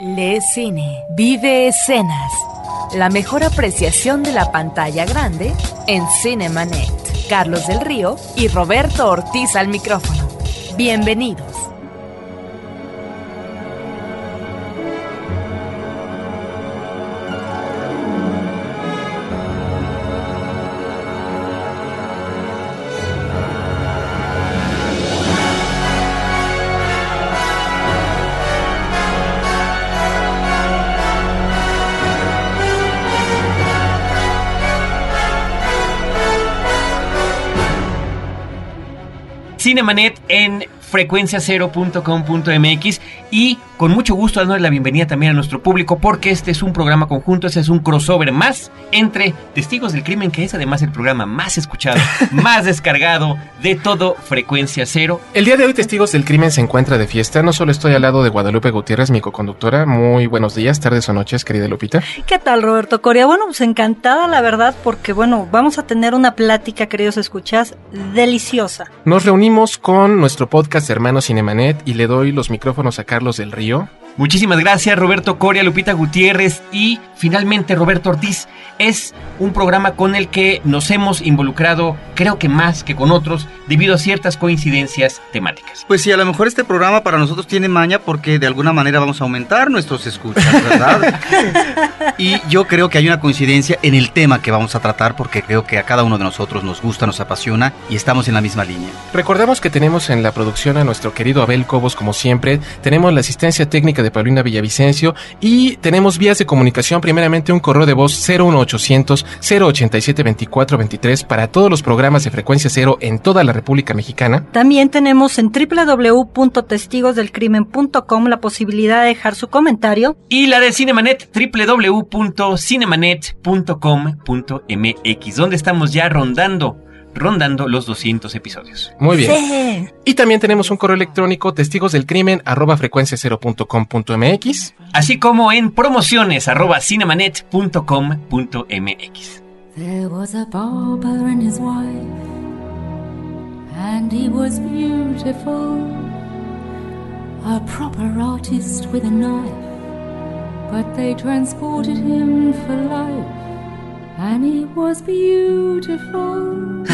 Le Cine. Vive escenas. La mejor apreciación de la pantalla grande en Cinemanet. Carlos del Río y Roberto Ortiz al micrófono. Bienvenidos. Cinemanet en frecuenciacero.com.mx y con mucho gusto dándoles la bienvenida también a nuestro público porque este es un programa conjunto, este es un crossover más entre Testigos del Crimen, que es además el programa más escuchado, más descargado de todo Frecuencia Cero. El día de hoy Testigos del Crimen se encuentra de fiesta, no solo estoy al lado de Guadalupe Gutiérrez, mi coconductora, muy buenos días, tardes o noches, querida Lupita. ¿Qué tal Roberto Coria? Bueno, pues encantada la verdad porque bueno, vamos a tener una plática, queridos escuchas, deliciosa. Nos reunimos con nuestro podcast hermano Cinemanet y le doy los micrófonos a Carlos del Río. Muchísimas gracias Roberto Coria, Lupita Gutiérrez y finalmente Roberto Ortiz. Es un programa con el que nos hemos involucrado, creo que más que con otros, debido a ciertas coincidencias temáticas. Pues sí, a lo mejor este programa para nosotros tiene maña porque de alguna manera vamos a aumentar nuestros escuchas, ¿verdad? y yo creo que hay una coincidencia en el tema que vamos a tratar porque creo que a cada uno de nosotros nos gusta, nos apasiona y estamos en la misma línea. Recordamos que tenemos en la producción a nuestro querido Abel Cobos como siempre, tenemos la asistencia técnica de Paulina Villavicencio y tenemos vías de comunicación, primeramente un correo de voz 01800 087 2423 para todos los programas de frecuencia cero en toda la República Mexicana. También tenemos en www.testigosdelcrimen.com la posibilidad de dejar su comentario. Y la de Cinemanet, www.cinemanet.com.mx, donde estamos ya rondando rondando los 200 episodios. Muy bien. Sí. Y también tenemos un correo electrónico testigosdelcrimen arroba frecuencia0.com.mx. Así como en promociones arroba cinemanet.com.mx. There was a barber and his wife, and he was beautiful, a proper artist with a knife, but they transported him for life,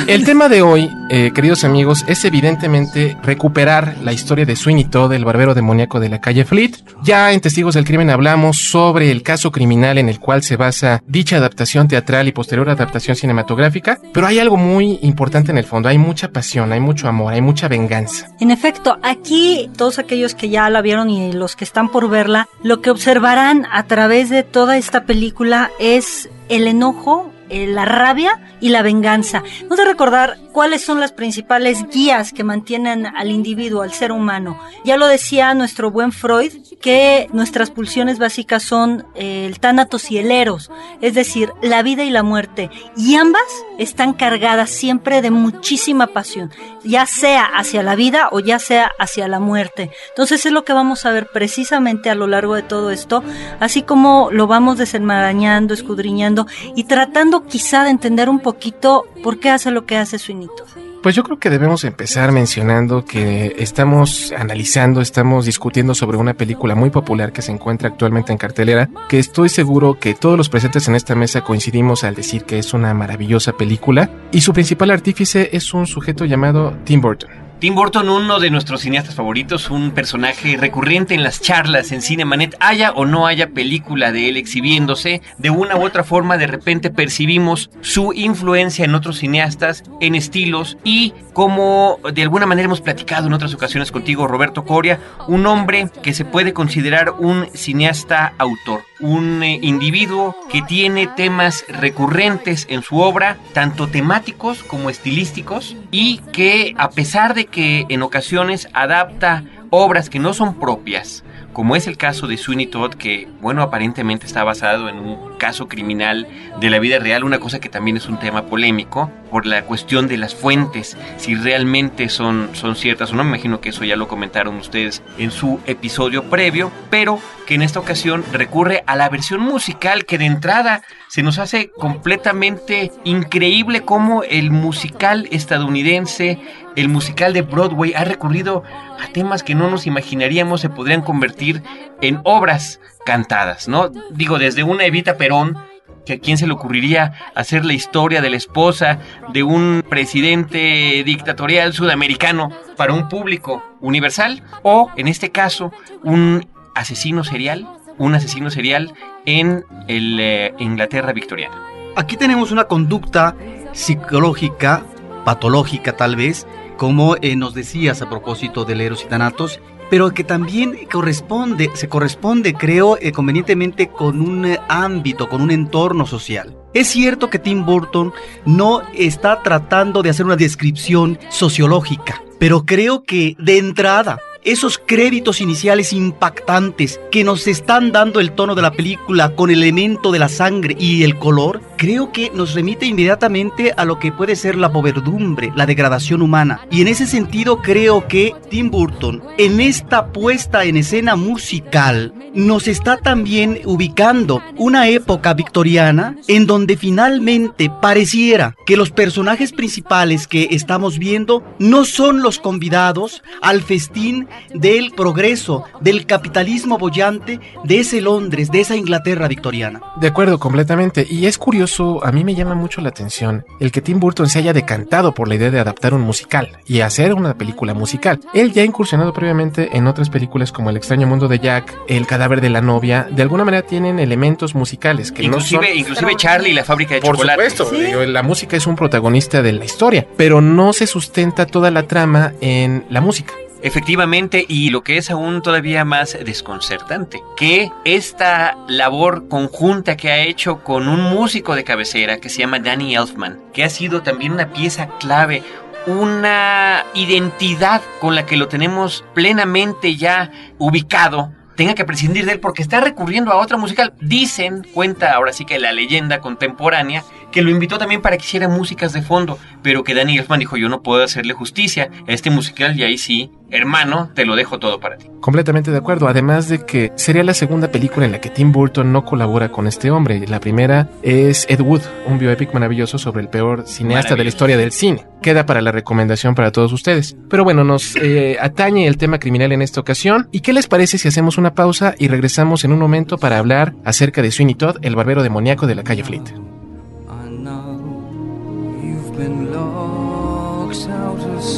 El tema de hoy, eh, queridos amigos, es evidentemente recuperar la historia de Sweeney Todd, el barbero demoníaco de la calle Fleet. Ya en Testigos del Crimen hablamos sobre el caso criminal en el cual se basa dicha adaptación teatral y posterior adaptación cinematográfica, pero hay algo muy importante en el fondo, hay mucha pasión, hay mucho amor, hay mucha venganza. En efecto, aquí todos aquellos que ya la vieron y los que están por verla, lo que observarán a través de toda esta película es el enojo, eh, la rabia y la venganza. Vamos a recordar cuáles son las principales guías que mantienen al individuo, al ser humano. Ya lo decía nuestro buen Freud, que nuestras pulsiones básicas son eh, el tánatos y el eros, es decir, la vida y la muerte. Y ambas están cargadas siempre de muchísima pasión, ya sea hacia la vida o ya sea hacia la muerte. Entonces es lo que vamos a ver precisamente a lo largo de todo esto, así como lo vamos desenmarañando, escudriñando y tratando quizá de entender un poquito por qué hace lo que hace Todd. Pues yo creo que debemos empezar mencionando que estamos analizando, estamos discutiendo sobre una película muy popular que se encuentra actualmente en cartelera, que estoy seguro que todos los presentes en esta mesa coincidimos al decir que es una maravillosa película, y su principal artífice es un sujeto llamado Tim Burton. Tim Burton, uno de nuestros cineastas favoritos, un personaje recurrente en las charlas en Cinemanet, haya o no haya película de él exhibiéndose, de una u otra forma de repente percibimos su influencia en otros cineastas, en estilos y como de alguna manera hemos platicado en otras ocasiones contigo, Roberto Coria, un hombre que se puede considerar un cineasta autor, un eh, individuo que tiene temas recurrentes en su obra, tanto temáticos como estilísticos, y que a pesar de que en ocasiones adapta obras que no son propias, como es el caso de Sweeney Todd, que, bueno, aparentemente está basado en un caso criminal de la vida real, una cosa que también es un tema polémico, por la cuestión de las fuentes, si realmente son, son ciertas o no, me imagino que eso ya lo comentaron ustedes en su episodio previo, pero que en esta ocasión recurre a la versión musical que de entrada se nos hace completamente increíble cómo el musical estadounidense el musical de Broadway ha recurrido a temas que no nos imaginaríamos se podrían convertir en obras cantadas, ¿no? Digo, desde una Evita Perón, que a quién se le ocurriría hacer la historia de la esposa de un presidente dictatorial sudamericano para un público universal, o en este caso, un asesino serial, un asesino serial en el, eh, Inglaterra victoriana. Aquí tenemos una conducta psicológica, patológica tal vez, como eh, nos decías a propósito del Eros y Thanatos, pero que también corresponde, se corresponde, creo, eh, convenientemente con un eh, ámbito, con un entorno social. Es cierto que Tim Burton no está tratando de hacer una descripción sociológica, pero creo que de entrada esos créditos iniciales impactantes que nos están dando el tono de la película con el elemento de la sangre y el color, creo que nos remite inmediatamente a lo que puede ser la poverdumbre, la degradación humana. Y en ese sentido creo que Tim Burton, en esta puesta en escena musical, nos está también ubicando una época victoriana en donde finalmente pareciera que los personajes principales que estamos viendo no son los convidados al festín del progreso, del capitalismo bollante de ese Londres, de esa Inglaterra victoriana. De acuerdo, completamente. Y es curioso, a mí me llama mucho la atención el que Tim Burton se haya decantado por la idea de adaptar un musical y hacer una película musical. Él ya ha incursionado previamente en otras películas como El extraño mundo de Jack, El cadáver de la novia. De alguna manera tienen elementos musicales que inclusive, no son... Inclusive Charlie y la fábrica de por chocolate. supuesto, la música es un protagonista de la historia, pero no se sustenta toda la trama en la música. Efectivamente, y lo que es aún todavía más desconcertante, que esta labor conjunta que ha hecho con un músico de cabecera que se llama Danny Elfman, que ha sido también una pieza clave, una identidad con la que lo tenemos plenamente ya ubicado, tenga que prescindir de él porque está recurriendo a otra musical. Dicen, cuenta ahora sí que la leyenda contemporánea, que lo invitó también para que hiciera músicas de fondo, pero que Danny Elfman dijo, yo no puedo hacerle justicia a este musical y ahí sí, hermano, te lo dejo todo para ti. Completamente de acuerdo, además de que sería la segunda película en la que Tim Burton no colabora con este hombre. La primera es Ed Wood, un bioepic maravilloso sobre el peor cineasta de la historia del cine. Queda para la recomendación para todos ustedes. Pero bueno, nos eh, atañe el tema criminal en esta ocasión. ¿Y qué les parece si hacemos una pausa y regresamos en un momento para hablar acerca de Sweeney Todd, el barbero demoníaco de la calle Fleet?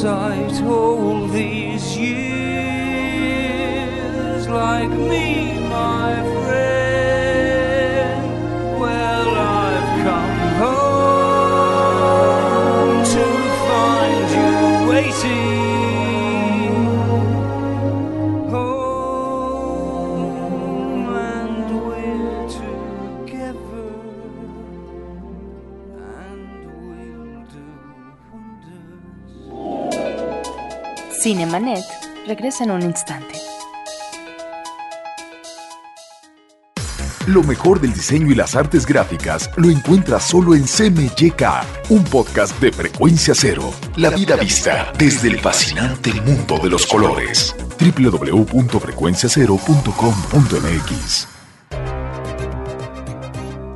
Sight all these years like me, my Cinemanet regresa en un instante. Lo mejor del diseño y las artes gráficas lo encuentras solo en CMYK, un podcast de frecuencia cero. La vida vista desde el fascinante mundo de los colores. www.frecuenciacero.com.mx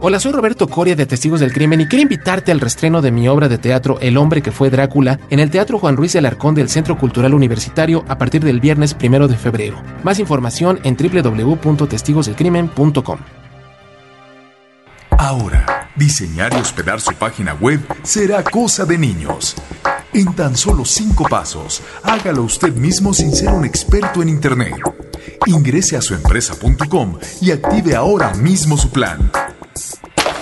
Hola, soy Roberto Coria de Testigos del Crimen y quiero invitarte al restreno de mi obra de teatro El hombre que fue Drácula en el Teatro Juan Ruiz de Alarcón del Centro Cultural Universitario a partir del viernes primero de febrero. Más información en www.testigosdelcrimen.com. Ahora, diseñar y hospedar su página web será cosa de niños. En tan solo cinco pasos, hágalo usted mismo sin ser un experto en Internet. Ingrese a suempresa.com y active ahora mismo su plan.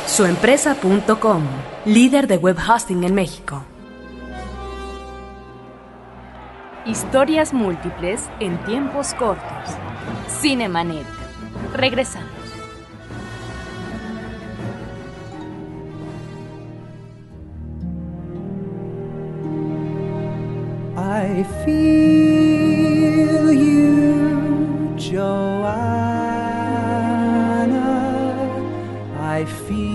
Suempresa.com, líder de web hosting en México. Historias múltiples en tiempos cortos. Cinemanet. Regresamos. I feel you, Joanna. I feel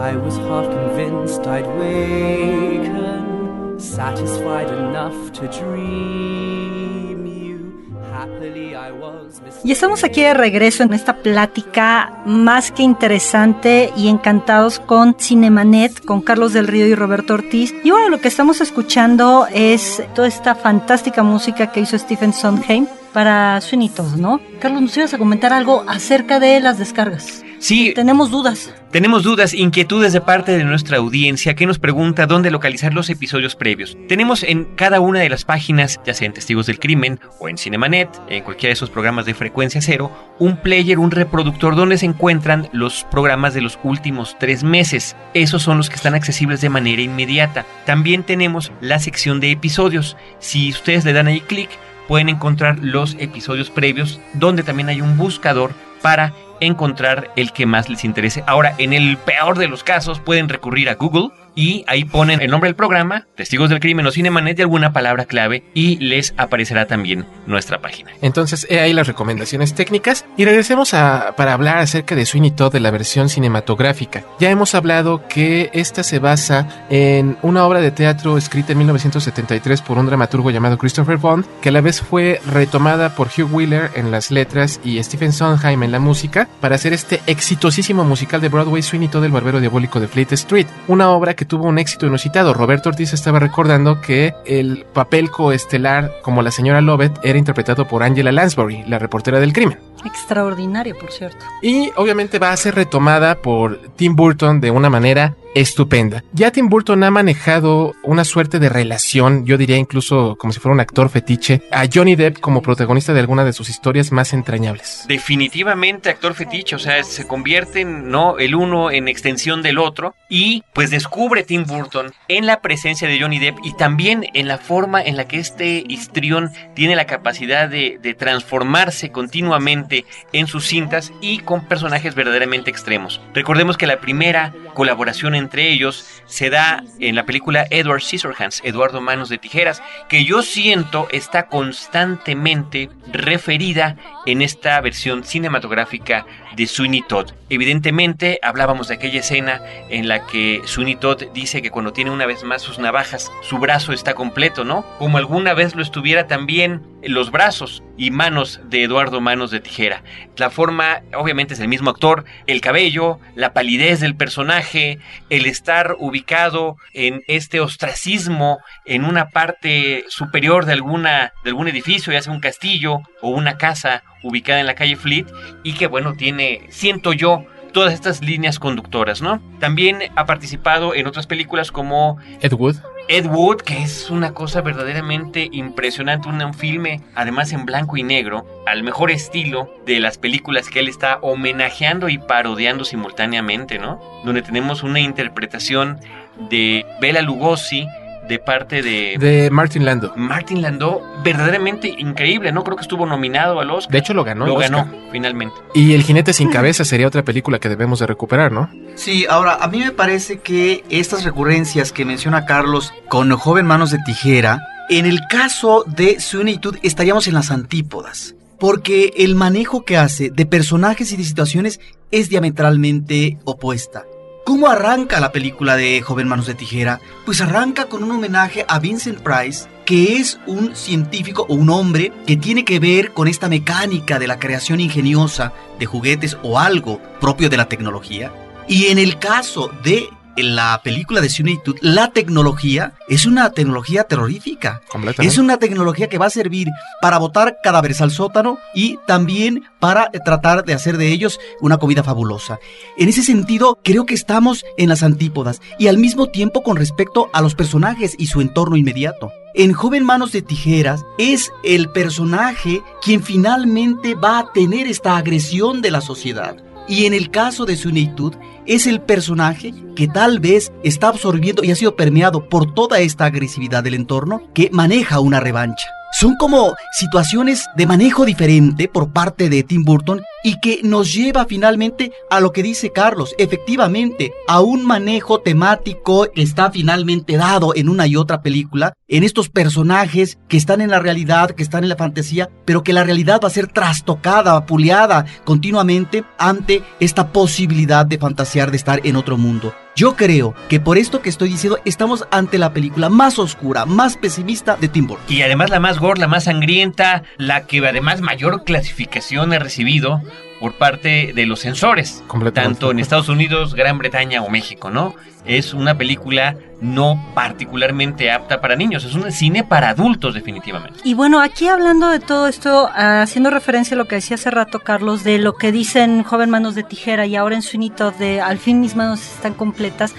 I was half convinced I'd waken, satisfied enough to dream you happily I was Y estamos aquí de regreso en esta plática más que interesante y encantados con Cinemanet, con Carlos del Río y Roberto Ortiz. Y bueno, lo que estamos escuchando es toda esta fantástica música que hizo Stephen Sondheim para Sweeney Todd, ¿no? Carlos, nos ibas a comentar algo acerca de las descargas. Sí, Tenemos dudas. Tenemos dudas, inquietudes de parte de nuestra audiencia que nos pregunta dónde localizar los episodios previos. Tenemos en cada una de las páginas, ya sea en Testigos del Crimen o en Cinemanet, en cualquiera de esos programas de frecuencia cero, un player, un reproductor donde se encuentran los programas de los últimos tres meses. Esos son los que están accesibles de manera inmediata. También tenemos la sección de episodios. Si ustedes le dan ahí clic, pueden encontrar los episodios previos, donde también hay un buscador para encontrar el que más les interese. Ahora, en el peor de los casos, pueden recurrir a Google y ahí ponen el nombre del programa, Testigos del Crimen o Cinemanet y alguna palabra clave y les aparecerá también nuestra página. Entonces, he ahí las recomendaciones técnicas y regresemos a, para hablar acerca de Sweeney Todd de la versión cinematográfica. Ya hemos hablado que esta se basa en una obra de teatro escrita en 1973 por un dramaturgo llamado Christopher Bond, que a la vez fue retomada por Hugh Wheeler en las letras y Stephen Sondheim en la música para hacer este exitosísimo musical de Broadway Sweeney Todd el barbero diabólico de Fleet Street, una obra que tuvo un éxito inusitado. Roberto Ortiz estaba recordando que el papel coestelar como la señora Lovett era interpretado por Angela Lansbury, la reportera del crimen. Extraordinario, por cierto. Y obviamente va a ser retomada por Tim Burton de una manera estupenda. Ya Tim Burton ha manejado una suerte de relación, yo diría incluso como si fuera un actor fetiche, a Johnny Depp como protagonista de alguna de sus historias más entrañables. Definitivamente actor fetiche, o sea, se convierten, ¿no? El uno en extensión del otro y pues descubre Tim Burton en la presencia de Johnny Depp y también en la forma en la que este histrión tiene la capacidad de, de transformarse continuamente en sus cintas y con personajes verdaderamente extremos. Recordemos que la primera colaboración entre ellos se da en la película Edward Scissorhands, Eduardo Manos de Tijeras, que yo siento está constantemente referida en esta versión cinematográfica de Sweeney Todd. Evidentemente hablábamos de aquella escena en la que Sweeney Todd dice que cuando tiene una vez más sus navajas, su brazo está completo, ¿no? Como alguna vez lo estuviera también los brazos y manos de Eduardo Manos de Tijera. La forma, obviamente es el mismo actor, el cabello, la palidez del personaje, el estar ubicado en este ostracismo en una parte superior de alguna de algún edificio, ya sea un castillo o una casa ubicada en la calle Fleet y que bueno, tiene, siento yo, todas estas líneas conductoras, ¿no? También ha participado en otras películas como Ed Wood. Ed Wood, que es una cosa verdaderamente impresionante, un, un filme además en blanco y negro, al mejor estilo de las películas que él está homenajeando y parodiando simultáneamente, ¿no? Donde tenemos una interpretación de Bela Lugosi de parte de, De Martin Landau. Martin Landau, verdaderamente increíble, ¿no? Creo que estuvo nominado al Oscar. De hecho, lo ganó. Lo ganó, Oscar. finalmente. Y El jinete sin cabeza sería otra película que debemos de recuperar, ¿no? Sí, ahora, a mí me parece que estas recurrencias que menciona Carlos con Joven Manos de Tijera, en el caso de Todd estaríamos en las antípodas. Porque el manejo que hace de personajes y de situaciones es diametralmente opuesta. ¿Cómo arranca la película de Joven Manos de Tijera? Pues arranca con un homenaje a Vincent Price, que es un científico o un hombre que tiene que ver con esta mecánica de la creación ingeniosa de juguetes o algo propio de la tecnología. Y en el caso de la película de Todd, la tecnología es una tecnología terrorífica. Es una tecnología que va a servir para botar cadáveres al sótano y también para eh, tratar de hacer de ellos una comida fabulosa. En ese sentido, creo que estamos en las antípodas y al mismo tiempo con respecto a los personajes y su entorno inmediato. En Joven Manos de Tijeras es el personaje quien finalmente va a tener esta agresión de la sociedad. Y en el caso de Sweeney Todd, es el personaje que tal vez está absorbiendo y ha sido permeado por toda esta agresividad del entorno que maneja una revancha. Son como situaciones de manejo diferente por parte de Tim Burton y que nos lleva finalmente a lo que dice Carlos, efectivamente, a un manejo temático que está finalmente dado en una y otra película, en estos personajes que están en la realidad, que están en la fantasía, pero que la realidad va a ser trastocada, apuleada continuamente ante esta posibilidad de fantasear de estar en otro mundo. Yo creo que por esto que estoy diciendo estamos ante la película más oscura, más pesimista de Tim Burton. Y además la más gore, la más sangrienta, la que además mayor clasificación ha recibido por parte de los censores, tanto en Estados Unidos, Gran Bretaña o México, ¿no? Es una película no particularmente apta para niños, es un cine para adultos definitivamente. Y bueno, aquí hablando de todo esto, ah, haciendo referencia a lo que decía hace rato Carlos, de lo que dicen joven manos de tijera y ahora en Suinito de al fin mis manos están completas.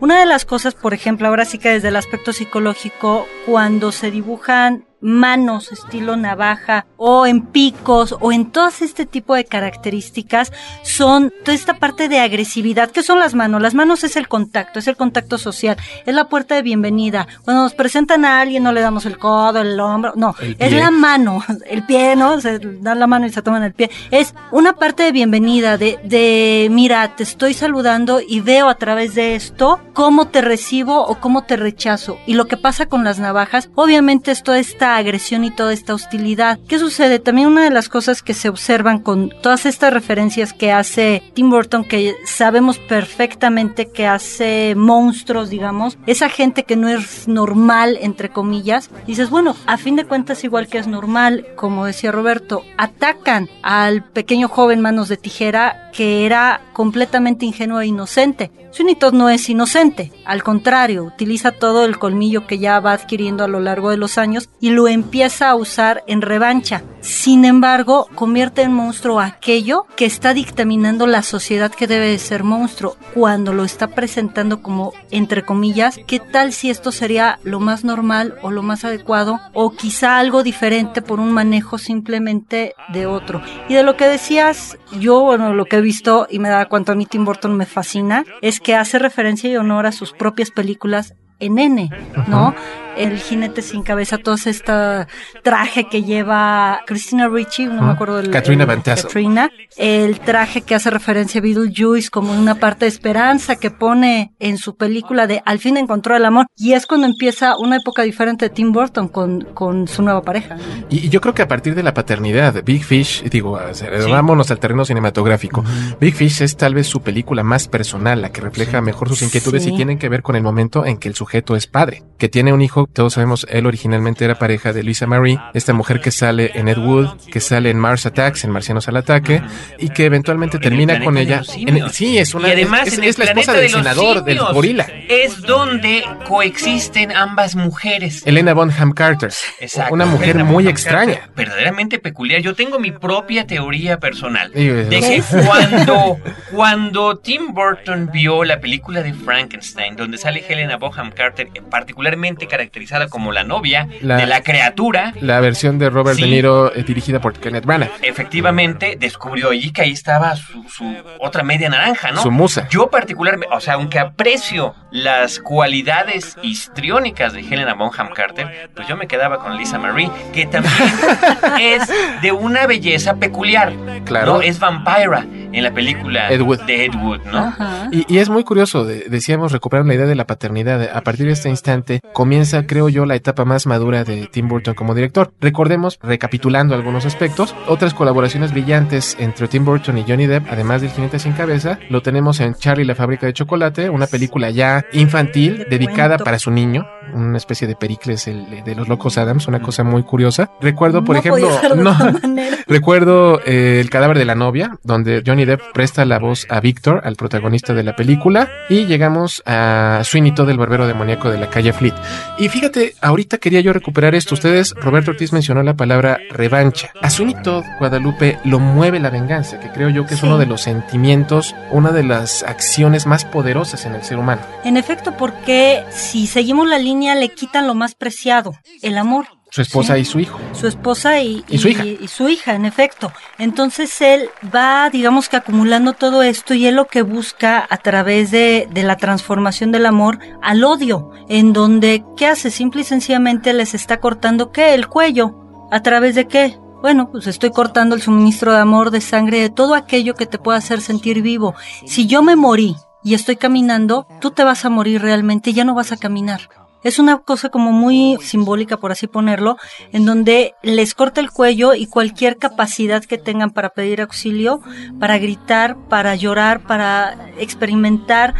Una de las cosas, por ejemplo, ahora sí que desde el aspecto psicológico, cuando se dibujan manos estilo navaja o en picos o en todas este tipo de características son toda esta parte de agresividad. ¿Qué son las manos? Las manos es el contacto, es el contacto social, es la puerta de bienvenida. Cuando nos presentan a alguien no le damos el codo, el hombro, no, El es la mano, el pie, ¿no? Se dan la mano y se toman el pie. Es una parte de bienvenida, de, de mira, te estoy saludando y veo a través de esto cómo te recibo o cómo te rechazo. Y lo que pasa con las navajas, obviamente es toda agresión y toda esta hostilidad. ¿Qué sucede? También una de las cosas que se observan con todas estas referencias que hace Tim Burton, que sabemos perfectamente que hace monstruos, digamos, esa gente que no es normal, entre comillas, dices, bueno, a fin de cuentas igual que es normal, como decía Roberto, atacan al pequeño joven manos de tijera que era completamente ingenuo e inocente. Todd no es inocente, al contrario, utiliza todo el colmillo que ya va adquiriendo a lo largo de los años y lo empieza a usar en revancha. Sin embargo, convierte en monstruo aquello que está dictaminando la sociedad que debe de ser monstruo, cuando lo está presentando como, entre comillas, ¿qué tal si esto sería lo más normal o lo más adecuado o quizá algo diferente por un manejo simplemente de otro? Y de lo que decías, yo, bueno, lo que he visto y me da cuanto a mí Tim Burton me fascina, es que hace referencia y honor a sus propias películas en N, ¿no? El jinete sin cabeza, todo este traje que lleva Christina Ricci, no me acuerdo del Katrina el- Van Tassel. Katrina, el traje que hace referencia a Beetlejuice como una parte de esperanza que pone en su película de Al fin encontró el amor y es cuando empieza una época diferente de Tim Burton con, con su nueva pareja. Y y yo creo que a partir de la paternidad, Big Fish, digo, vámonos al terreno cinematográfico. Big Fish es tal vez su película más personal, la que refleja mejor sus inquietudes Sí. y tienen que ver con el momento en que el sujeto es padre, que tiene un hijo, todos sabemos, él originalmente era pareja de Lisa Marie, esta mujer que sale en Ed Wood, que sale en Mars Attacks, en Marcianos al Ataque, y que eventualmente el termina con ella. en- sí, es una y además es, en es el la esposa del de senador, del gorila. Es donde coexisten ambas mujeres. Elena Bonham Carter. Exacto. Una mujer Elena muy Bonham extraña. Carter, Verdaderamente peculiar. Yo tengo mi propia teoría personal. De que cuando, cuando Tim Burton vio la película de Frankenstein, donde sale Helena Bonham Carter, particularmente caracterizada como la novia La- de la criatura, La versión de Robert Sí. De Niro eh, dirigida por Kenneth Branagh. efectivamente descubrió allí que ahí estaba su, su otra media naranja, ¿no? Su musa. Yo particularmente, o sea, aunque aprecio las cualidades histriónicas de Helena Bonham Carter, pues yo me quedaba con Lisa Marie, que también es de una belleza peculiar. Claro. ¿no? Es vampira en la película Ed Wood. de Ed Wood, ¿no? Y, y es muy curioso, de- decíamos, recuperar la idea de la paternidad. A partir de este instante comienza, creo yo, la etapa más madura de Tim Burton como director. Recordemos, recapitulando algunos aspectos, otras colaboraciones brillantes entre Tim Burton y Johnny Depp, además del Jinete sin Cabeza, lo tenemos en Charlie la fábrica de chocolate, una película ya infantil dedicada para su niño, una especie de Pericles el- de los locos Adams, una cosa muy curiosa. Recuerdo, por No ejemplo, de no. Recuerdo eh, El cadáver de la novia, donde Johnny Depp presta la voz a Víctor, al protagonista de la película, y llegamos a Sweeney Todd, el barbero demoníaco de la calle Fleet. Y fíjate, ahorita quería yo recuperar esto. Ustedes, Roberto Ortiz mencionó la palabra revancha. A Sweeney Todd, Guadalupe, lo mueve la venganza, que creo yo que es Sí. uno de los sentimientos, una de las acciones más poderosas en el ser humano. En efecto, porque si seguimos la línea le quitan lo más preciado, el amor. Su esposa Sí. y su hijo. su esposa y, Y su hija. y su hija, en efecto. Entonces él va, digamos que acumulando todo esto y él lo que busca a través de, de la transformación del amor al odio, en donde, ¿qué hace? Simple y sencillamente les está cortando, ¿qué? El cuello. ¿A través de qué? Bueno, pues estoy cortando el suministro de amor, de sangre, de todo aquello que te pueda hacer sentir vivo. Si yo me morí y estoy caminando, tú te vas a morir realmente ya no vas a caminar. Es una cosa como muy simbólica, por así ponerlo, en donde les corta el cuello y cualquier capacidad que tengan para pedir auxilio, para gritar, para llorar, para experimentar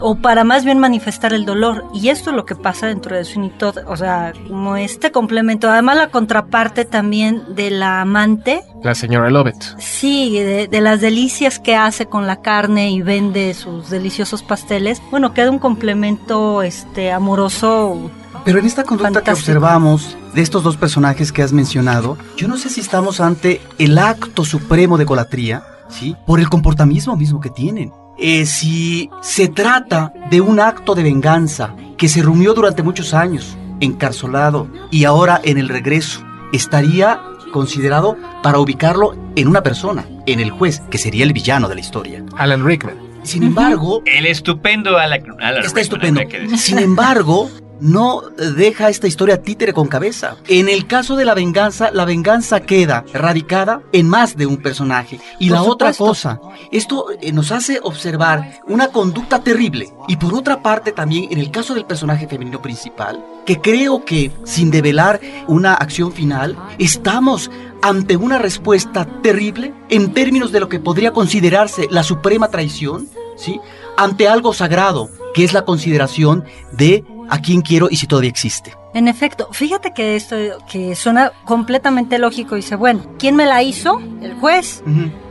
o para más bien manifestar el dolor. Y esto es lo que pasa dentro de Todd, o sea, como este complemento. Además, la contraparte también de la amante. La señora Lovett. Sí, de, de las delicias que hace con la carne y vende sus deliciosos pasteles. Bueno, queda un complemento este amoroso Pero en esta conducta que observamos de estos dos personajes que has mencionado, yo no sé si estamos ante el acto supremo de colatría, ¿sí? Por el comportamiento mismo que tienen. Eh, si se trata de un acto de venganza que se rumió durante muchos años, encarcelado y ahora en el regreso, estaría considerado para ubicarlo en una persona, en el juez, que sería el villano de la historia. Alan Rickman. Sin embargo, El estupendo Alan, Alan Está Rickman, estupendo. habría que decir. Sin embargo, no deja esta historia títere con cabeza. En el caso de la venganza, la venganza queda radicada en más de un personaje. Y Por la otra cosa, esto eh, nos hace observar una conducta terrible. Y por otra parte también en el caso del personaje femenino principal, que creo que sin develar una acción final, estamos ante una respuesta terrible en términos de lo que podría considerarse la suprema traición, ¿sí? Ante algo sagrado, que es la consideración de a quién quiero y si todavía existe. En efecto, fíjate que esto que suena completamente lógico. Dice, bueno, ¿quién me la hizo? El juez.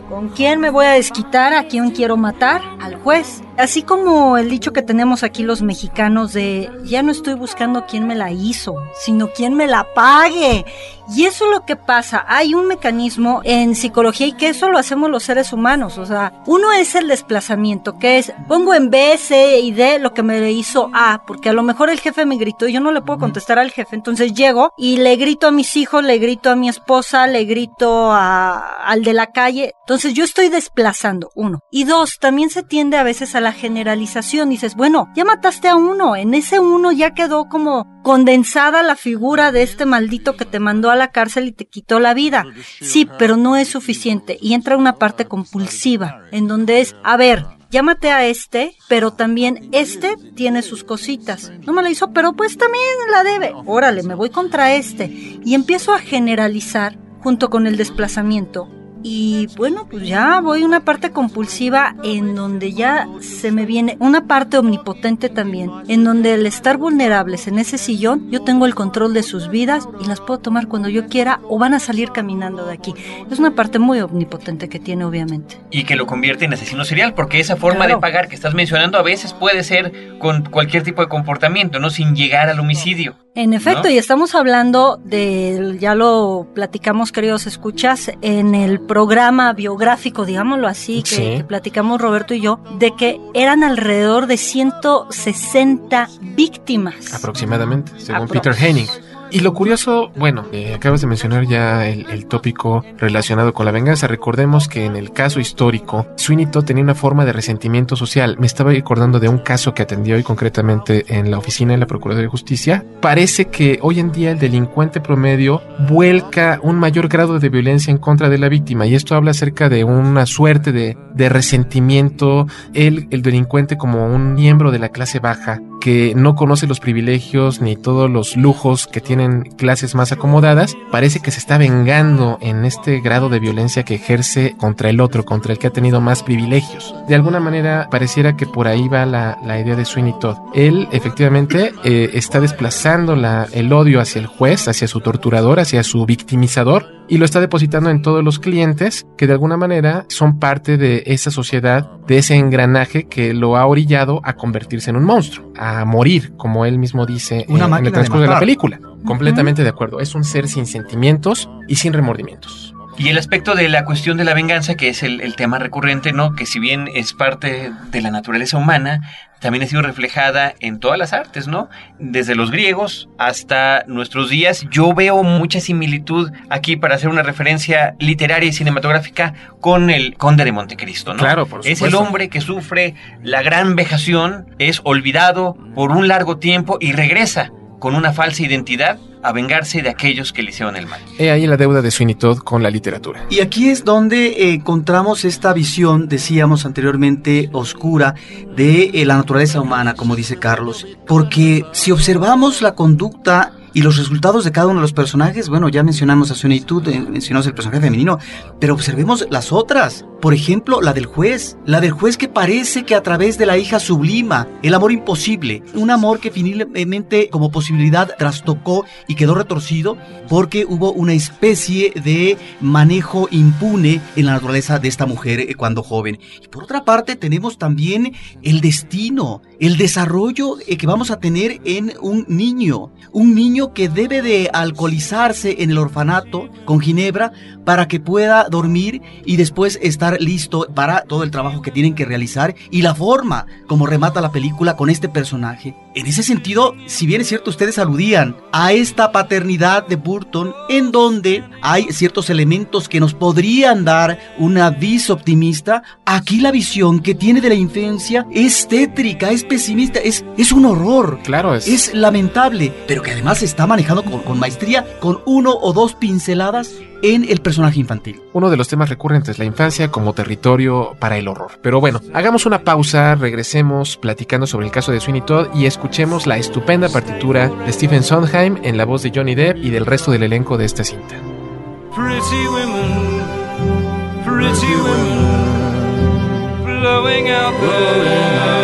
¿Con quién me voy a desquitar? ¿A quién quiero matar? Al juez. Así como el dicho que tenemos aquí los mexicanos de ya no estoy buscando quién me la hizo, sino quién me la pague. Y eso es lo que pasa. Hay un mecanismo en psicología y que eso lo hacemos los seres humanos. O sea, uno es el desplazamiento, que es pongo en B, C y D lo que me hizo A, porque a lo mejor el jefe me gritó y yo no le puedo contestar al jefe. Entonces llego y le grito a mis hijos, le grito a mi esposa, le grito a, al de la calle. Entonces yo estoy desplazando, uno. Y dos, también se tiende a veces a la generalización. Dices, bueno, ya mataste a uno, en ese uno ya quedó como condensada la figura de este maldito que te mandó a la cárcel y te quitó la vida. Sí, pero no es suficiente. Y entra una parte compulsiva, en donde es, a ver, llámate a este, pero también este tiene sus cositas. No me la hizo, pero pues también la debe. Órale, me voy contra este. Y empiezo a generalizar junto con el desplazamiento. Y bueno, pues ya voy a una parte compulsiva en donde ya se me viene una parte omnipotente también, en donde el estar vulnerables en ese sillón, yo tengo el control de sus vidas y las puedo tomar cuando yo quiera o van a salir caminando de aquí. Es una parte muy omnipotente que tiene obviamente. Y que lo convierte en asesino serial, porque esa forma Claro. de pagar que estás mencionando a veces puede ser con cualquier tipo de comportamiento, ¿no? Sin llegar al homicidio. En efecto, ¿No? y estamos hablando de, ya lo platicamos queridos escuchas, en el programa biográfico, digámoslo así, que, Sí. que platicamos Roberto y yo, de que eran alrededor de 160 víctimas. Aproximadamente, según Aprox. Peter Henning. Y lo curioso, bueno, eh, acabas de mencionar ya el, el tópico relacionado con la venganza. Recordemos que en el caso histórico, Sweeney tenía una forma de resentimiento social. Me estaba acordando de un caso que atendió hoy concretamente en la oficina de la Procuraduría de Justicia. Parece que hoy en día el delincuente promedio vuelca un mayor grado de violencia en contra de la víctima. Y esto habla acerca de una suerte de, resentimiento. Él, el delincuente, como un miembro de la clase baja, que no conoce los privilegios ni todos los lujos que tienen clases más acomodadas, parece que se está vengando en este grado de violencia que ejerce contra el otro, contra el que ha tenido más privilegios. De alguna manera pareciera que por ahí va la, la idea de Sweeney Todd. Él efectivamente eh, está desplazando la, el odio hacia el juez, hacia su torturador, hacia su victimizador, y lo está depositando en todos los clientes que de alguna manera son parte de esa sociedad, de ese engranaje que lo ha orillado a convertirse en un monstruo, a morir, como él mismo dice Una eh, en el transcurso de, la película. Completamente de acuerdo. Es un ser sin sentimientos y sin remordimientos. Y el aspecto de la cuestión de la venganza, que es el, el tema recurrente, ¿no? Que si bien es parte de la naturaleza humana, también ha sido reflejada en todas las artes, ¿no? Desde los griegos hasta nuestros días. Yo veo mucha similitud aquí para hacer una referencia literaria y cinematográfica con el Conde de Montecristo, ¿no? Claro, por Es el supuesto. hombre que sufre la gran vejación, es olvidado por un largo tiempo y regresa con una falsa identidad a vengarse de aquellos que le hicieron el mal. He ahí la deuda de Sweeney Todd con la literatura. Y aquí es donde eh, encontramos esta visión, decíamos anteriormente, oscura de eh, la naturaleza humana, como dice Carlos. Porque si observamos la conducta y los resultados de cada uno de los personajes, bueno, ya mencionamos a Sonitud, mencionamos el personaje femenino, pero observemos las otras. Por ejemplo, la del juez. La del juez que parece que a través de la hija sublima el amor imposible. Un amor que finalmente como posibilidad trastocó y quedó retorcido porque hubo una especie de manejo impune en la naturaleza de esta mujer eh, cuando joven. Y por otra parte tenemos también el destino, el desarrollo eh, que vamos a tener en un niño. Un niño que debe de alcoholizarse en el orfanato con Ginebra para que pueda dormir y después estar listo para todo el trabajo que tienen que realizar y la forma como remata la película con este personaje. En ese sentido, si bien es cierto, ustedes aludían a esta paternidad de Burton en donde hay ciertos elementos que nos podrían dar una vis optimista, aquí la visión que tiene de la infancia es tétrica, es pesimista, es, es un horror. Claro, es. Es lamentable, pero que además se está manejando con, con maestría, con uno o dos pinceladas en el personaje infantil. Uno de los temas recurrentes, la infancia como territorio para el horror. Pero bueno, hagamos una pausa, regresemos platicando sobre el caso de Sweeney Todd y escuchemos la estupenda partitura de Stephen Sondheim en la voz de Johnny Depp y del resto del elenco de esta cinta. Pretty women, pretty women, blowing out their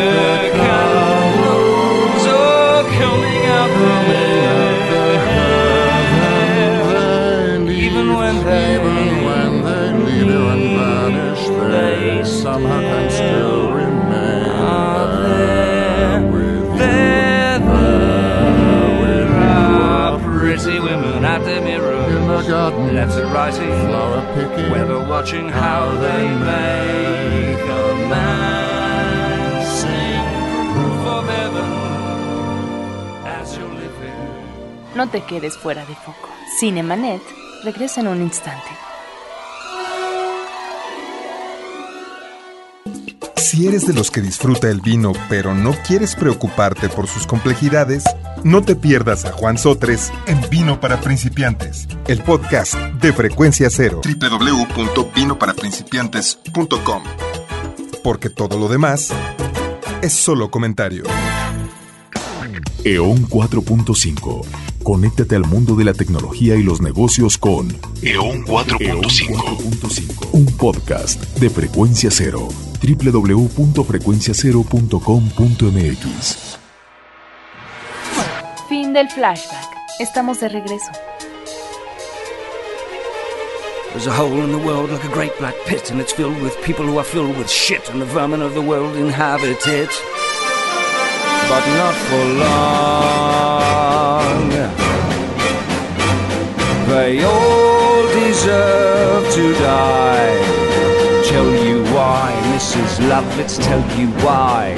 and righty, flower picking. whether watching how they make a man sing proof of heaven as you're living. No te quedes fuera de foco. Cinemanet regresa en un instante. Si eres de los que disfruta el vino pero no quieres preocuparte por sus complejidades, no te pierdas a Juan Sotres en Vino para Principiantes, el podcast de Frecuencia Cero. www.vinoparaprincipiantes.com Porque todo lo demás es solo comentario. EON 4.5. Conéctate al mundo de la tecnología y los negocios con EON 4.5. Un podcast de frecuencia cero. www.frecuenciacero.com.mx. Fin del flashback. Estamos de regreso. There's a hole in the world like a great black pit, and it's filled with people who are filled with shit, and the vermin of the world inhabit it. But not for long. They all deserve to die. Mrs. Love, let's tell you why.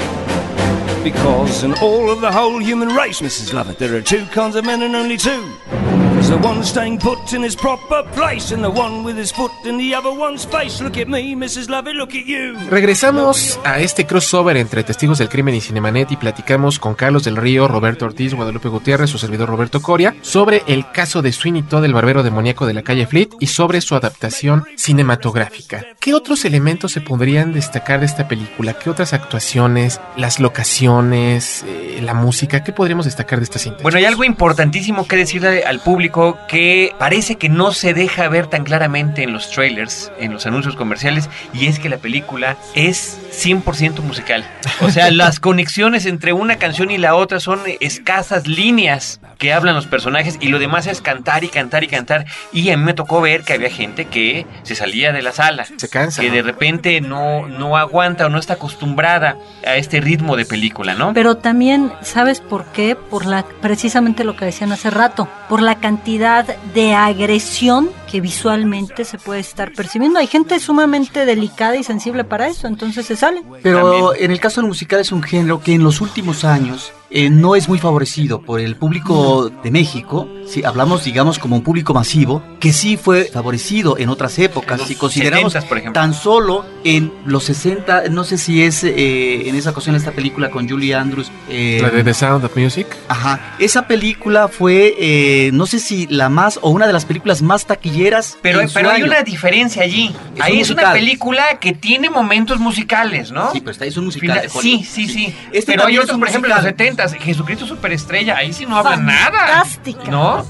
Because in all of the whole human race, Mrs. Lovett, there are two kinds of men and only two. There's the one staying put in his proper place, and the one with his foot in the other one's face. Look at me, Mrs. Lovett, look at you. Regresamos a este crossover entre Testigos del Crimen y Cinemanet y platicamos con Carlos del Río, Roberto Ortiz, Guadalupe Gutiérrez, su servidor Roberto Coria, sobre el caso de Sweeney Todd, el barbero demoníaco de la calle Fleet, y sobre su adaptación cinematográfica. ¿Qué otros elementos se podrían destacar de esta película? ¿Qué otras actuaciones, las locaciones, eh, la música? ¿Qué podríamos destacar de esta cinta? Bueno, hay algo importantísimo que decirle al público que parece que no se deja ver tan claramente en los trailers, en los anuncios comerciales, y es que la película es 100% musical. O sea, las conexiones entre una canción y la otra son escasas líneas que hablan los personajes y lo demás es cantar y cantar y cantar. Y a mí me tocó ver que había gente que se salía de la sala, Se cansa. que ¿no? de repente no, no aguanta o no está acostumbrada a este ritmo de película, ¿no? Pero también, ¿sabes por qué? Por la precisamente lo que decían hace rato, por la cantidad de agresión que visualmente se puede estar percibiendo. Hay gente sumamente delicada y sensible para eso, entonces se sale. Pero También. en el caso del musical es un género que en los últimos años eh, no es muy favorecido por el público de México, si hablamos, digamos, como un público masivo, que sí fue favorecido en otras épocas, si consideramos por ejemplo. tan solo en los 60, no sé si es eh, en esa ocasión esta película con Julie Andrews. Eh, la de The Sound of Music. Ajá, esa película fue, no sé si la más o una de las películas más taquilleras. Pero, en pero hay una diferencia allí. Es Ahí es una película que tiene momentos musicales, ¿no? Sí, pero está, es un musical. Sí, sí, sí, Este pero hay otros, por ejemplo, en los 70 noventas, Jesucristo Superestrella, ahí sí no habla nada. Fantástica. ¿No?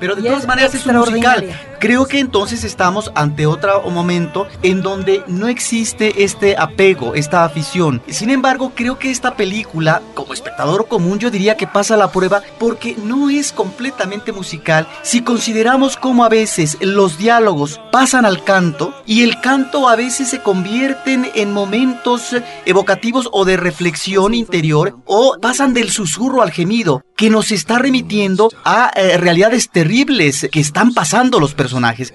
Pero de todas maneras es un musical creo que entonces estamos ante otro momento en donde no existe este apego, esta afición. Sin embargo, creo que esta película, como espectador común, yo diría que pasa la prueba porque no es completamente musical si consideramos cómo a veces los diálogos pasan al canto y el canto a veces se convierten en momentos evocativos o de reflexión interior o pasan del susurro al gemido que nos está remitiendo a eh, realidades terribles que están pasando los personajes.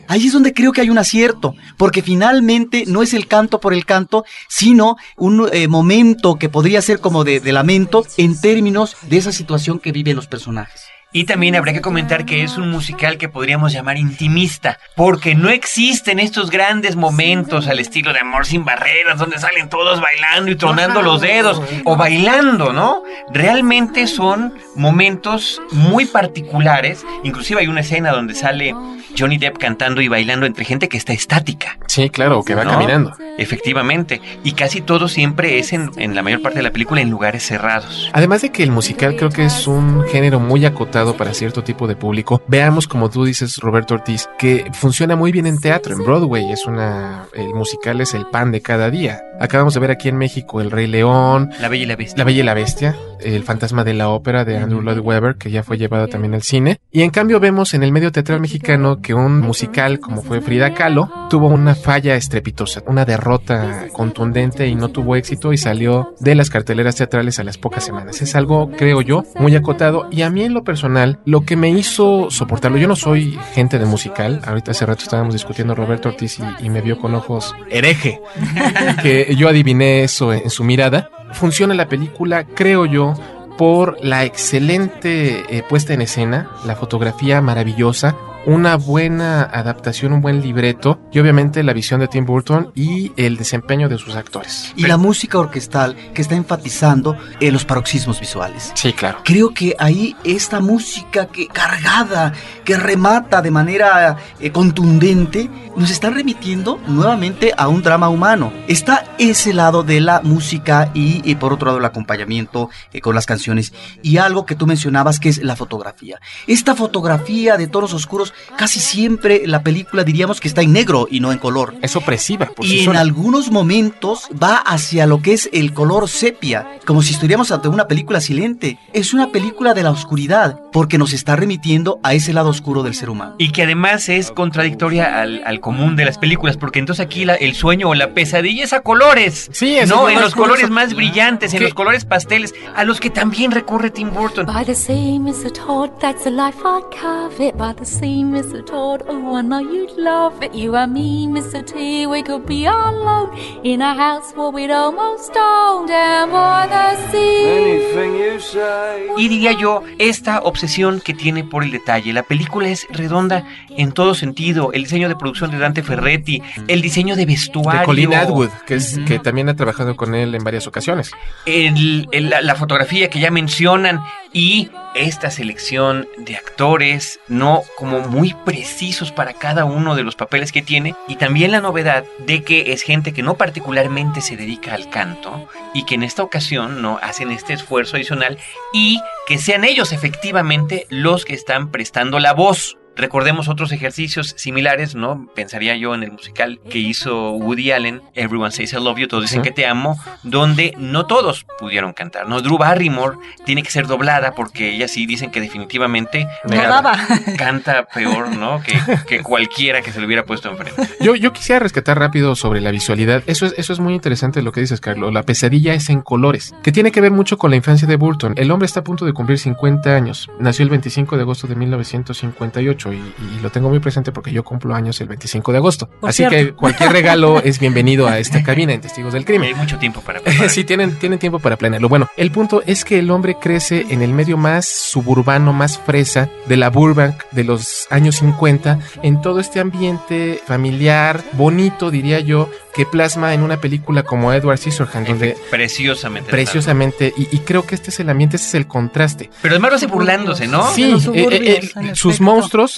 Ahí es donde creo que hay un acierto, porque finalmente no es el canto por el canto, sino un eh, momento que podría ser como de, de lamento en términos de esa situación que viven los personajes. Y también habría que comentar que es un musical que podríamos llamar intimista, porque no existen estos grandes momentos al estilo de Amor sin barreras, donde salen todos bailando y tronando los dedos, o bailando, ¿no? Realmente son momentos muy particulares, inclusive hay una escena donde sale Johnny Depp cantando y bailando entre gente que está estática. Sí, claro, que va ¿no? caminando. Efectivamente, y casi todo siempre es en, en la mayor parte de la película en lugares cerrados. Además de que el musical creo que es un género muy acotado para cierto tipo de público. Veamos, como tú dices, Roberto Ortiz, que funciona muy bien en teatro, en Broadway. Es una. El musical es el pan de cada día. Acabamos de ver aquí en México El Rey León, La Bella y la Bestia. La Bella y la Bestia, El Fantasma de la Ópera de Andrew Lloyd Webber, que ya fue llevado también al cine. Y en cambio vemos en el medio teatral mexicano que un musical como fue Frida Kahlo tuvo una falla estrepitosa, una derrota contundente y no tuvo éxito y salió de las carteleras teatrales a las pocas semanas. Es algo, creo yo, muy acotado y a mí en lo personal, lo que me hizo soportarlo, yo no soy gente de musical, ahorita hace rato estábamos discutiendo Roberto Ortiz y, y me vio con ojos hereje, que yo adiviné eso en su mirada. Funciona la película, creo yo, por la excelente eh, puesta en escena, la fotografía maravillosa, una buena adaptación, un buen libreto y obviamente la visión de Tim Burton y el desempeño de sus actores. Y la música orquestal que está enfatizando eh, los paroxismos visuales. Sí, claro. Creo que ahí esta música que cargada, que remata de manera eh, contundente, nos está remitiendo nuevamente a un drama humano. Está ese lado de la música y, y por otro lado el acompañamiento eh, con las canciones y algo que tú mencionabas que es la fotografía. Esta fotografía de tonos oscuros, casi siempre la película diríamos que está en negro y no en color. Es opresiva. Por Y sí en sola. algunos momentos va hacia lo que es el color sepia, como si estuviéramos ante una película silente. Es una película de la oscuridad, porque nos está remitiendo a ese lado oscuro del ser humano. Y que además es contradictoria al, al común de las películas, porque entonces aquí la- el sueño o la pesadilla es a colores. Sí, no, es lo en los colores más brillantes, en los colores pasteles, a los que también recurre Tim Burton. By the sea, Mr. Todd, that's the life I'd carve it. By the Mr. Todd, oh, I know you'd love it. You and me, Mr. T, we could be alone in a house where we'd almost own down by the sea. Anything you say. Y diría yo, esta obsesión que tiene por el detalle. La película es redonda en todo sentido. El diseño de producción de Dante Ferretti, el diseño de vestuario. de Colin Atwood, que, es, que también ha trabajado con él en varias ocasiones. el- el- la, la fotografía que ya mencionan y esta selección de actores, no como muy precisos para cada uno de los papeles que tiene y también la novedad de que es gente que no particularmente se dedica al canto y que en esta ocasión no hacen este esfuerzo adicional y que sean ellos efectivamente los que están prestando la voz. Recordemos otros ejercicios similares, ¿no? Pensaría yo en el musical que hizo Woody Allen, Everyone Says I Love You, todos dicen que te amo, donde no todos pudieron cantar, ¿no? Drew Barrymore tiene que ser doblada porque ella sí dicen que definitivamente canta peor, ¿no? Que, que cualquiera que se le hubiera puesto enfrente. Yo, yo quisiera rescatar rápido sobre la visualidad. Eso es, eso es muy interesante lo que dices, Carlos. La pesadilla es en colores, que tiene que ver mucho con la infancia de Burton. El hombre está a punto de cumplir 50 años. Nació el 25 de agosto de 1958 y, y lo tengo muy presente porque yo cumplo años el 25 de agosto. Por Así cierto. que cualquier regalo es bienvenido a esta cabina en Testigos del Crimen. Hay mucho tiempo para preparar. sí, tienen, tienen tiempo para planearlo. Bueno, el punto es que el hombre crece en el medio más suburbano, más fresa de la Burbank de los años 50, en todo este ambiente familiar, bonito, diría yo, que plasma en una película como Edward Scissorhands, donde Preciosamente. preciosamente, y, y creo que este es el ambiente, este es el contraste. Pero además lo hace burlándose, ¿no? Sí, eh, eh, en sus efecto.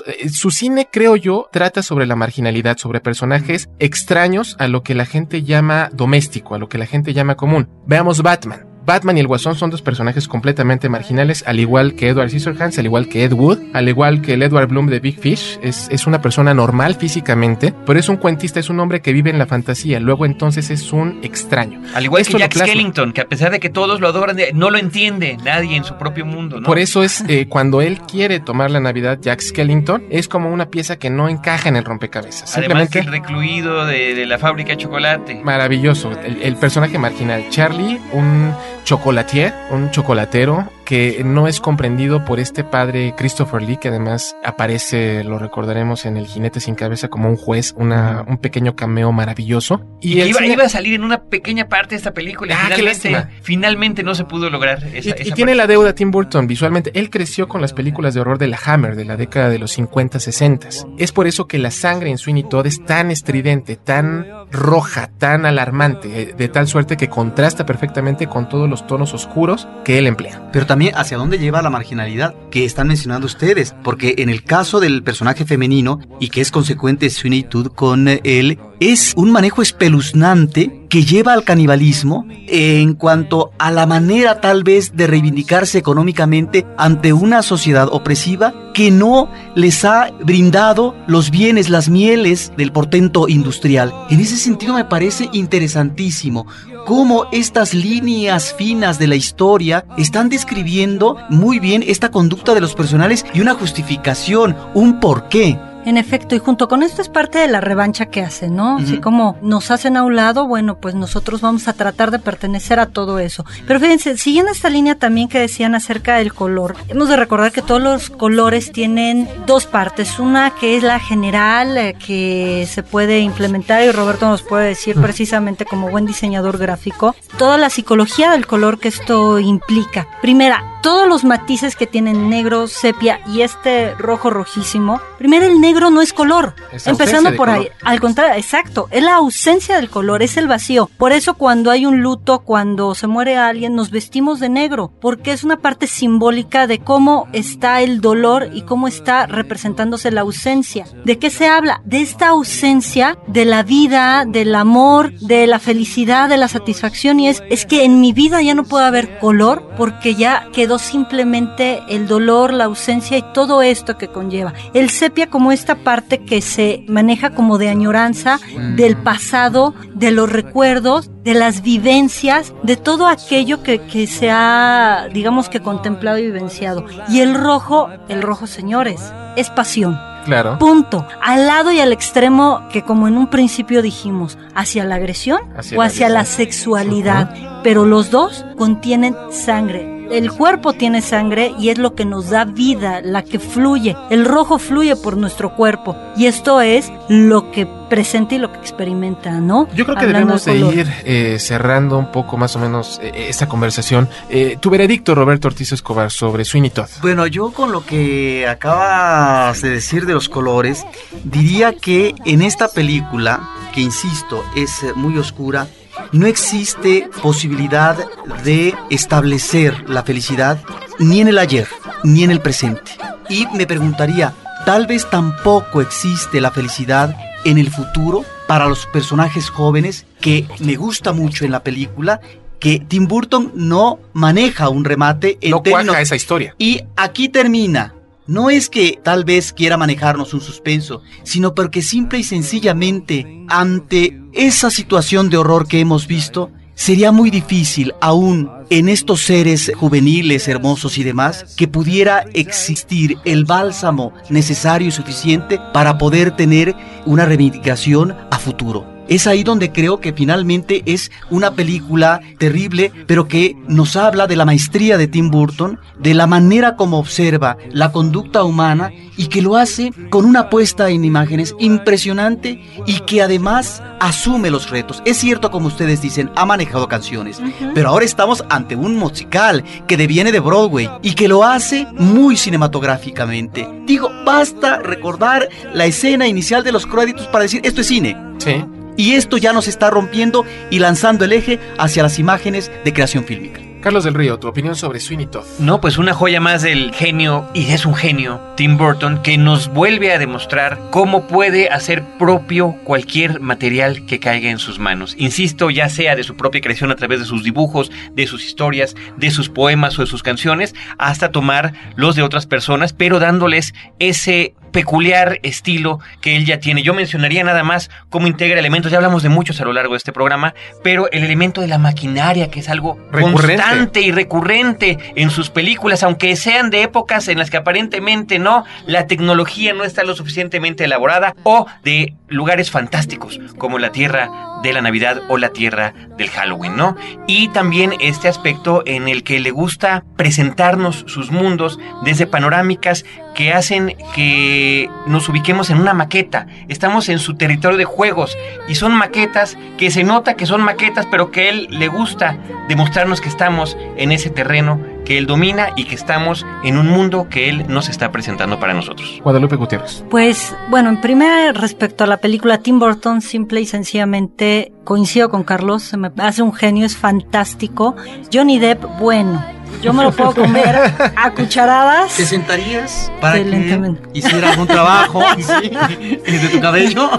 Eh, su cine, creo yo, trata sobre la marginalidad, sobre personajes extraños a lo que la gente llama doméstico, a lo que la gente llama común. Veamos Batman. Batman y el Guasón son dos personajes completamente marginales, al igual que Edward Scissorhands, al igual que Ed Wood, al igual que el Edward Bloom de Big Fish. Es, es una persona normal físicamente, pero es un cuentista, es un hombre que vive en la fantasía. Luego entonces es un extraño. Al igual Esto que Jack. Skellington, que a pesar de que todos lo adoran, eh, no lo entiende nadie en su propio mundo, ¿no? Por eso es eh, cuando él quiere tomar la Navidad, Jack Skellington, es como una pieza que no encaja en el rompecabezas. Además Simplemente que el recluido de, de la fábrica de chocolate. maravilloso. El, el personaje marginal, Charlie, un chocolatier, un chocolatero que no es comprendido por este padre Christopher Lee, que además aparece, lo recordaremos en El Jinete sin Cabeza como un juez, una, un pequeño cameo maravilloso. Y, iba, cine- iba a salir en una pequeña parte de esta película. Ah, finalmente, finalmente no se pudo lograr esa, Y, y tiene la deuda Tim Burton visualmente. Él creció con las películas de horror de la Hammer de la década de los 50, 60. Es por eso que la sangre en Sweeney Todd es tan estridente, tan roja, tan alarmante, eh, de tal suerte que contrasta perfectamente con todos los tonos oscuros que él emplea. Pero también hacia dónde lleva la marginalidad que están mencionando ustedes, porque en el caso del personaje femenino y que es consecuente Todd con eh, él, es un manejo espeluznante que lleva al canibalismo en cuanto a la manera tal vez de reivindicarse económicamente ante una sociedad opresiva que no les ha brindado los bienes, las mieles del portento industrial. En ese sentido me parece interesantísimo cómo estas líneas finas de la historia están describiendo muy bien esta conducta de los personajes y una justificación, un porqué. En efecto, y junto con esto es parte de la revancha que hacen, ¿no? Así como nos hacen a un lado, bueno, pues nosotros vamos a tratar de pertenecer a todo eso. Pero fíjense, siguiendo esta línea también que decían acerca del color, hemos de recordar que todos los colores tienen dos partes. Una que es la general, eh, que se puede implementar, y Roberto nos puede decir precisamente como buen diseñador gráfico, toda la psicología del color que esto implica. Primera, todos los matices que tienen negro, sepia y este rojo rojísimo. Primero, el negro no es color. Es Empezando por ahí. Al contrario, exacto. Es la ausencia del color, es el vacío. Por eso cuando hay un luto, cuando se muere alguien, nos vestimos de negro. Porque es una parte simbólica de cómo está el dolor y cómo está representándose la ausencia. ¿De qué se habla? De esta ausencia de la vida, del amor, de la felicidad, de la satisfacción. Y es, es que en mi vida ya no puede haber color porque ya quedó simplemente el dolor, la ausencia y todo esto que conlleva. El sepia como esta parte que se maneja como de añoranza del pasado, de los recuerdos, de las vivencias, de todo aquello que, que se ha, digamos que contemplado y vivenciado. Y el rojo, el rojo señores, es pasión. Claro. Punto. Al lado y al extremo que como en un principio dijimos, hacia la agresión Hacia o la hacia la sexualidad. Pero los dos contienen sangre. El cuerpo tiene sangre y es lo que nos da vida, la que fluye. El rojo fluye por nuestro cuerpo. Y esto es lo que presenta y lo que experimenta, ¿no? Yo creo que Hablando debemos de ir eh, cerrando un poco más o menos eh, esta conversación. Eh, tu veredicto, Roberto Ortiz Escobar, sobre Sweeney Todd. Bueno, yo con lo que acabas de decir de los colores, diría que en esta película, que insisto, es eh, muy oscura, no existe posibilidad de establecer la felicidad ni en el ayer, ni en el presente. Y me preguntaría, tal vez tampoco existe la felicidad en el futuro para los personajes jóvenes que me gusta mucho en la película que Tim Burton no maneja un remate en No términos- cuaja esa historia. y aquí termina. No es que tal vez quiera manejarnos un suspenso, sino porque simple y sencillamente ante esa situación de horror que hemos visto, sería muy difícil aún en estos seres juveniles, hermosos y demás, que pudiera existir el bálsamo necesario y suficiente para poder tener una reivindicación a futuro. Es ahí donde creo que finalmente es una película terrible, pero que nos habla de la maestría de Tim Burton, de la manera como observa la conducta humana y que lo hace con una puesta en imágenes impresionante y que además asume los retos. Es cierto, como ustedes dicen, ha manejado canciones, pero ahora estamos ante un musical que deviene de Broadway y que lo hace muy cinematográficamente. Digo, basta recordar la escena inicial de los créditos para decir esto es cine. Sí. Y esto ya nos está rompiendo y lanzando el eje hacia las imágenes de creación fílmica. Carlos del Río, tu opinión sobre Sweeney Todd. No, pues una joya más del genio, y es un genio, Tim Burton, que nos vuelve a demostrar cómo puede hacer propio cualquier material que caiga en sus manos. Insisto, ya sea de su propia creación a través de sus dibujos, de sus historias, de sus poemas o de sus canciones, hasta tomar los de otras personas, pero dándoles ese peculiar estilo que él ya tiene. Yo mencionaría nada más cómo integra elementos, ya hablamos de muchos a lo largo de este programa, pero el elemento de la maquinaria, que es algo Recurrente. constante y recurrente en sus películas, aunque sean de épocas en las que aparentemente no, la tecnología no está lo suficientemente elaborada, o de lugares fantásticos, como la Tierra de la Navidad o la Tierra del Halloween, ¿no? Y también este aspecto en el que le gusta presentarnos sus mundos desde panorámicas que hacen que nos ubiquemos en una maqueta. Estamos en su territorio de juegos y son maquetas que se nota que son maquetas, pero que a él le gusta demostrarnos que estamos en ese terreno que él domina y que estamos en un mundo que él nos está presentando para nosotros. Guadalupe Gutiérrez. Pues bueno, en primer respecto a la película Tim Burton, simple y sencillamente coincido con Carlos, se me hace un genio, es fantástico. Johnny Depp, bueno, yo me lo puedo comer a cucharadas. ¿Te sentarías para que Excelentemente. hiciera algún trabajo sí, de tu cabello?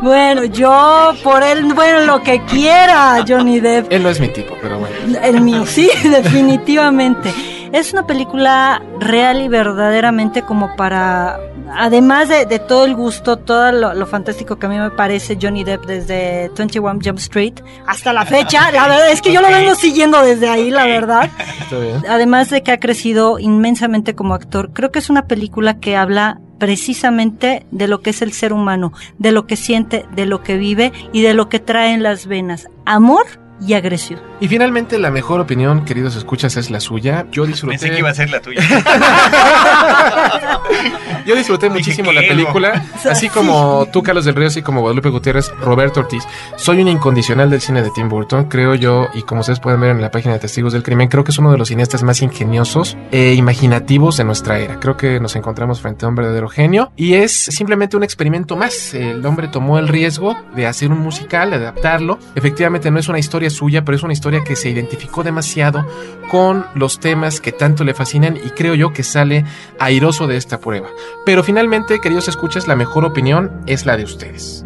Bueno, yo por él, bueno, lo que quiera, Johnny Depp. Él no es mi tipo, pero bueno. El mío, sí, definitivamente. Es una película real y verdaderamente como para, además de, de todo el gusto, todo lo, lo fantástico que a mí me parece Johnny Depp desde 21 Jump Street hasta la fecha, la verdad es que yo lo vengo siguiendo desde ahí, la verdad. Además de que ha crecido inmensamente como actor, creo que es una película que habla precisamente de lo que es el ser humano, de lo que siente, de lo que vive y de lo que trae en las venas. Amor y agresión. Y finalmente, la mejor opinión, queridos escuchas, es la suya. Yo disfruté. Pensé que iba a ser la tuya. Yo disfruté muchísimo la ¿qué, película, así como tú, Carlos del Río, así como Guadalupe Gutiérrez, Roberto Ortiz. Soy un incondicional del cine de Tim Burton, creo yo, y como ustedes pueden ver en la página de Testigos del Crimen, creo que es uno de los cineastas más ingeniosos e imaginativos de nuestra era. Creo que nos encontramos frente a un verdadero genio y es simplemente un experimento más. El hombre tomó el riesgo de hacer un musical, de adaptarlo. Efectivamente no es una historia suya, pero es una historia que se identificó demasiado con los temas que tanto le fascinan y creo yo que sale airoso de esta prueba. Pero finalmente, queridos escuchas, la mejor opinión es la de ustedes.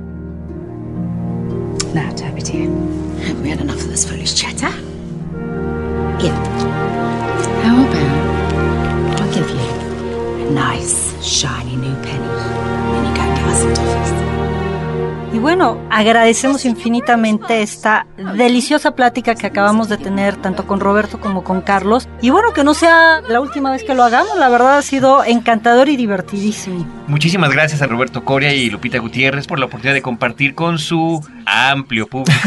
Y bueno, agradecemos infinitamente esta deliciosa plática que acabamos de tener tanto con Roberto como con Carlos. Y bueno, que no sea la última vez que lo hagamos, la verdad ha sido encantador y divertidísimo. Muchísimas gracias a Roberto Coria y Lupita Gutiérrez por la oportunidad de compartir con su amplio público.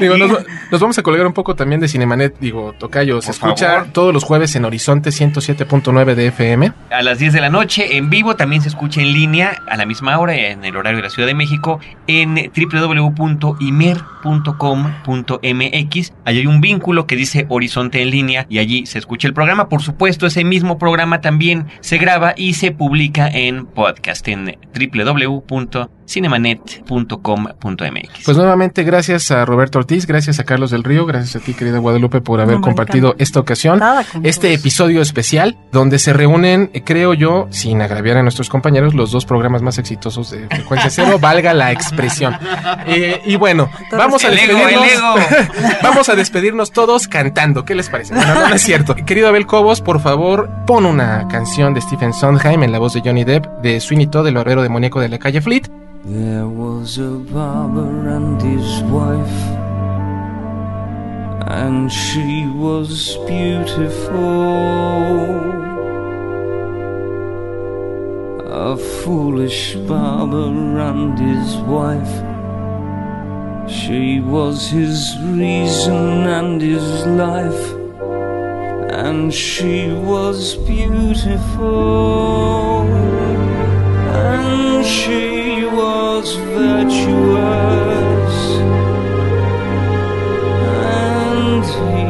Digo, nos, nos vamos a colgar un poco también de Cinemanet. Digo, Tocayo, se Por escucha favor. todos los jueves en Horizonte 107.9 de FM. A las 10 de la noche en vivo, también se escucha en línea a la misma hora en el horario de la Ciudad de México en www.imer.com.mx. Allí hay un vínculo que dice Horizonte en línea y allí se escucha el programa. Por supuesto, ese mismo programa también se graba y se publica en podcast en www.cinemanet.com.mx. Pues nuevamente, gracias a Roberto Ortiz, gracias a Carlos del Río, gracias a ti, querida Guadalupe, por haber No, compartido encanta. esta ocasión, este vos. episodio especial, donde se reúnen, creo yo, sin agraviar a nuestros compañeros, los dos programas más exitosos de Frecuencia Cero, valga la expresión. Eh, y bueno, vamos a despedirnos. ego. vamos a despedirnos todos cantando. ¿Qué les parece? No es cierto. Querido Abel Cobos, por favor, pon una canción de Stephen Sondheim en la voz de Johnny Depp de Sweeney Todd, el barbero demoníaco de la calle Fleet. There was a barber and his wife, and she was beautiful. A foolish barber and his wife. She was his reason and his life, and she was beautiful, and she was virtuous, and he